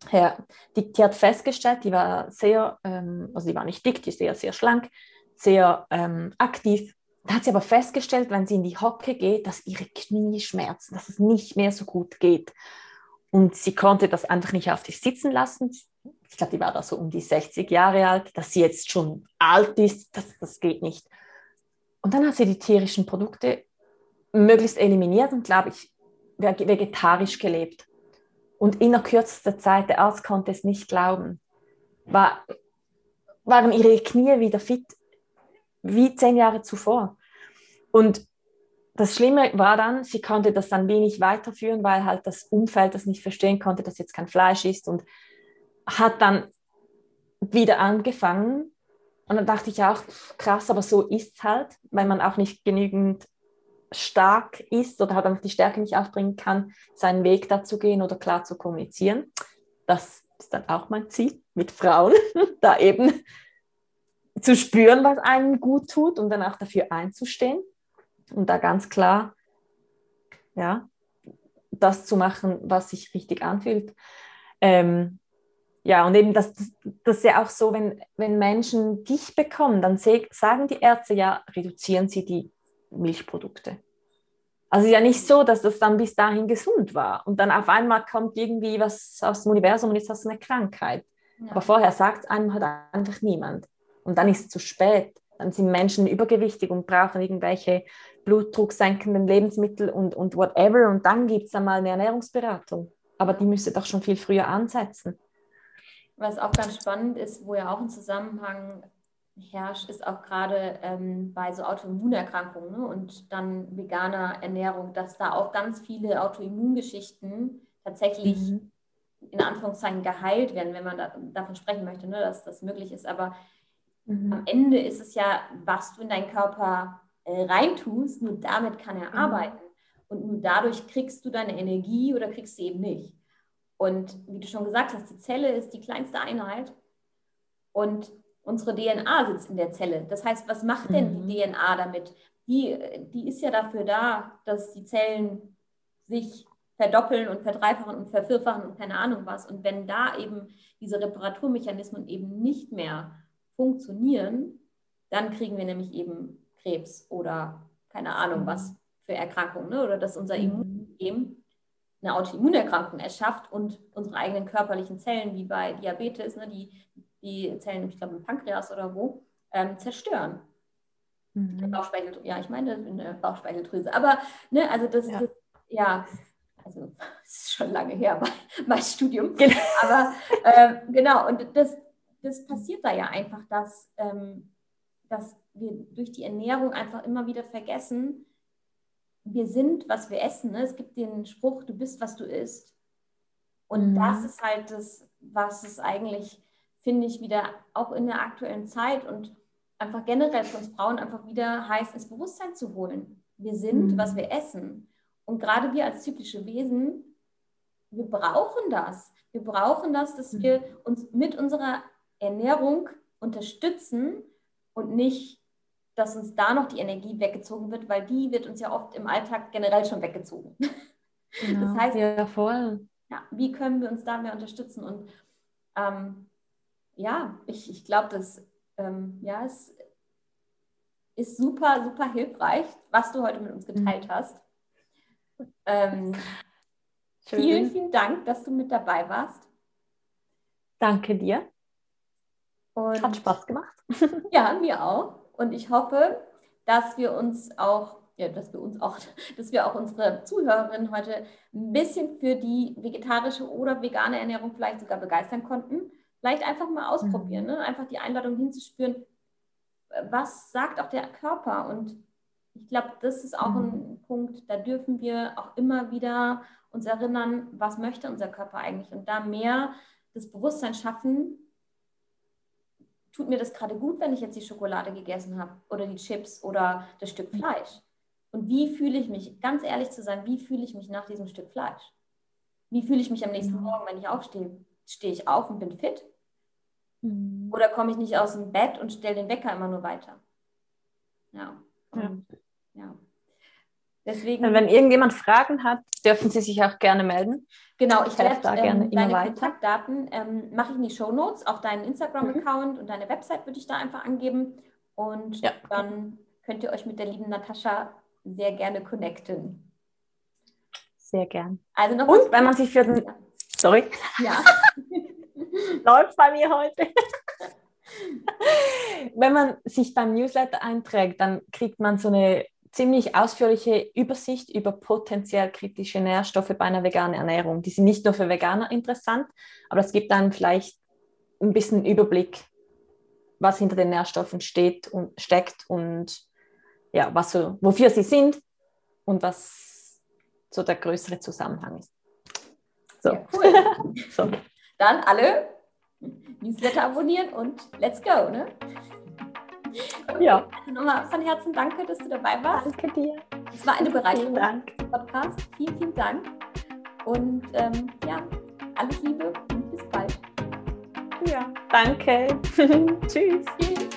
her, die, die hat festgestellt, die war sehr, ähm, also die war nicht dick, die ist sehr, sehr schlank, sehr ähm, aktiv da hat sie aber festgestellt, wenn sie in die Hocke geht, dass ihre Knie schmerzen, dass es nicht mehr so gut geht. Und sie konnte das einfach nicht auf sich sitzen lassen. Ich glaube, die war da so um die 60 Jahre alt, dass sie jetzt schon alt ist, das, das geht nicht. Und dann hat sie die tierischen Produkte möglichst eliminiert und, glaube ich, vegetarisch gelebt. Und in der kürzester Zeit, der Arzt konnte es nicht glauben, war, waren ihre Knie wieder fit wie zehn Jahre zuvor. Und das Schlimme war dann, sie konnte das dann wenig weiterführen, weil halt das Umfeld das nicht verstehen konnte, dass jetzt kein Fleisch ist und hat dann wieder angefangen. Und dann dachte ich auch, krass, aber so ist es halt, weil man auch nicht genügend stark ist oder halt einfach die Stärke nicht aufbringen kann, seinen Weg dazu gehen oder klar zu kommunizieren. Das ist dann auch mein Ziel mit Frauen, (laughs) da eben zu spüren, was einem gut tut und dann auch dafür einzustehen und da ganz klar, ja, das zu machen, was sich richtig anfühlt. Ähm, ja, und eben das, das ist ja auch so, wenn, wenn Menschen dich bekommen, dann sagen die Ärzte ja, reduzieren sie die Milchprodukte. Also ja nicht so, dass das dann bis dahin gesund war und dann auf einmal kommt irgendwie was aus dem Universum und jetzt hast du eine Krankheit. Ja. Aber vorher sagt es einem halt einfach niemand. Und dann ist es zu spät dann sind Menschen übergewichtig und brauchen irgendwelche blutdrucksenkenden Lebensmittel und, und whatever. Und dann gibt es dann mal eine Ernährungsberatung. Aber die müsste doch schon viel früher ansetzen. Was auch ganz spannend ist, wo ja auch ein Zusammenhang herrscht, ist auch gerade ähm, bei so Autoimmunerkrankungen ne? und dann veganer Ernährung, dass da auch ganz viele Autoimmungeschichten tatsächlich mhm. in Anführungszeichen geheilt werden, wenn man da, davon sprechen möchte, ne? dass das möglich ist. Aber Mhm. Am Ende ist es ja, was du in deinen Körper äh, reintust, nur damit kann er mhm. arbeiten. Und nur dadurch kriegst du deine Energie oder kriegst sie eben nicht. Und wie du schon gesagt hast, die Zelle ist die kleinste Einheit und unsere DNA sitzt in der Zelle. Das heißt, was macht denn mhm. die DNA damit? Die, die ist ja dafür da, dass die Zellen sich verdoppeln und verdreifachen und vervierfachen und keine Ahnung was. Und wenn da eben diese Reparaturmechanismen eben nicht mehr funktionieren, dann kriegen wir nämlich eben Krebs oder keine Ahnung was für Erkrankungen. Ne? Oder dass unser mhm. Immunsystem eine Autoimmunerkrankung erschafft und unsere eigenen körperlichen Zellen, wie bei Diabetes, ne, die, die Zellen, ich glaube im Pankreas oder wo, ähm, zerstören. Mhm. Bauchspeicheldrüse, ja, ich meine eine Bauchspeicheldrüse. Aber, ne, also das, ja, das, ja also (laughs) das ist schon lange her, (laughs) mein, mein Studium. Genau. Aber äh, genau, und das, das passiert da ja einfach, dass, ähm, dass wir durch die Ernährung einfach immer wieder vergessen, wir sind, was wir essen. Ne? Es gibt den Spruch, du bist, was du isst. Und mhm. das ist halt das, was es eigentlich, finde ich, wieder auch in der aktuellen Zeit und einfach generell für uns Frauen einfach wieder heißt, ins Bewusstsein zu holen. Wir sind, mhm. was wir essen. Und gerade wir als zyklische Wesen, wir brauchen das. Wir brauchen das, dass mhm. wir uns mit unserer Ernährung unterstützen und nicht, dass uns da noch die Energie weggezogen wird, weil die wird uns ja oft im Alltag generell schon weggezogen. (laughs) Genau. Das heißt, ja, voll. Ja, wie können wir uns da mehr unterstützen? Und ähm, ja, ich, ich glaube, dass ähm, ja, es ist super, super hilfreich, was du heute mit uns geteilt mhm. hast. Ähm, vielen, vielen Dank, dass du mit dabei warst. Danke dir. Und Hat Spaß gemacht. (laughs) ja, mir auch. Und ich hoffe, dass wir uns auch, ja, dass wir uns auch, (laughs) dass wir auch unsere Zuhörerinnen heute ein bisschen für die vegetarische oder vegane Ernährung vielleicht sogar begeistern konnten. Vielleicht einfach mal ausprobieren, mhm. ne? einfach die Einladung hinzuspüren, was sagt auch der Körper? Und ich glaube, das ist auch mhm. ein Punkt, da dürfen wir auch immer wieder uns erinnern, was möchte unser Körper eigentlich? Und da mehr das Bewusstsein schaffen, tut mir das gerade gut, wenn ich jetzt die Schokolade gegessen habe oder die Chips oder das Stück mhm. Fleisch? Und wie fühle ich mich, ganz ehrlich zu sein, wie fühle ich mich nach diesem Stück Fleisch? Wie fühle ich mich am nächsten mhm. Morgen, wenn ich aufstehe? Stehe ich auf und bin fit? Mhm. Oder komme ich nicht aus dem Bett und stelle den Wecker immer nur weiter? Ja. Und, ja. ja. Deswegen, wenn irgendjemand Fragen hat, dürfen Sie sich auch gerne melden. Genau, ich werde da gerne ähm, deine weiter. Kontaktdaten ähm, mache ich in die Show Notes, auch deinen Instagram-Account mhm. und deine Website würde ich da einfach angeben. Und ja. dann könnt ihr euch mit der lieben Natascha sehr gerne connecten. Sehr gern. Also noch und wenn man sich für den... Sorry. Ja. (laughs) Läuft bei mir heute. (laughs) Wenn man sich beim Newsletter einträgt, dann kriegt man so eine ziemlich ausführliche Übersicht über potenziell kritische Nährstoffe bei einer veganen Ernährung. Die sind nicht nur für Veganer interessant, aber es gibt dann vielleicht ein bisschen Überblick, was hinter den Nährstoffen steht und steckt und ja, was so, wofür sie sind und was so der größere Zusammenhang ist. So. Ja, cool. (laughs) so. Dann alle Newsletter abonnieren und let's go, ne? Ja. Also nochmal von Herzen danke, dass du dabei warst. Danke dir. Es war eine Bereicherung. Vielen Podcast. Vielen, vielen Dank. Und ähm, ja, alles Liebe und bis bald. Ja, danke. (laughs) Tschüss. Tschüss.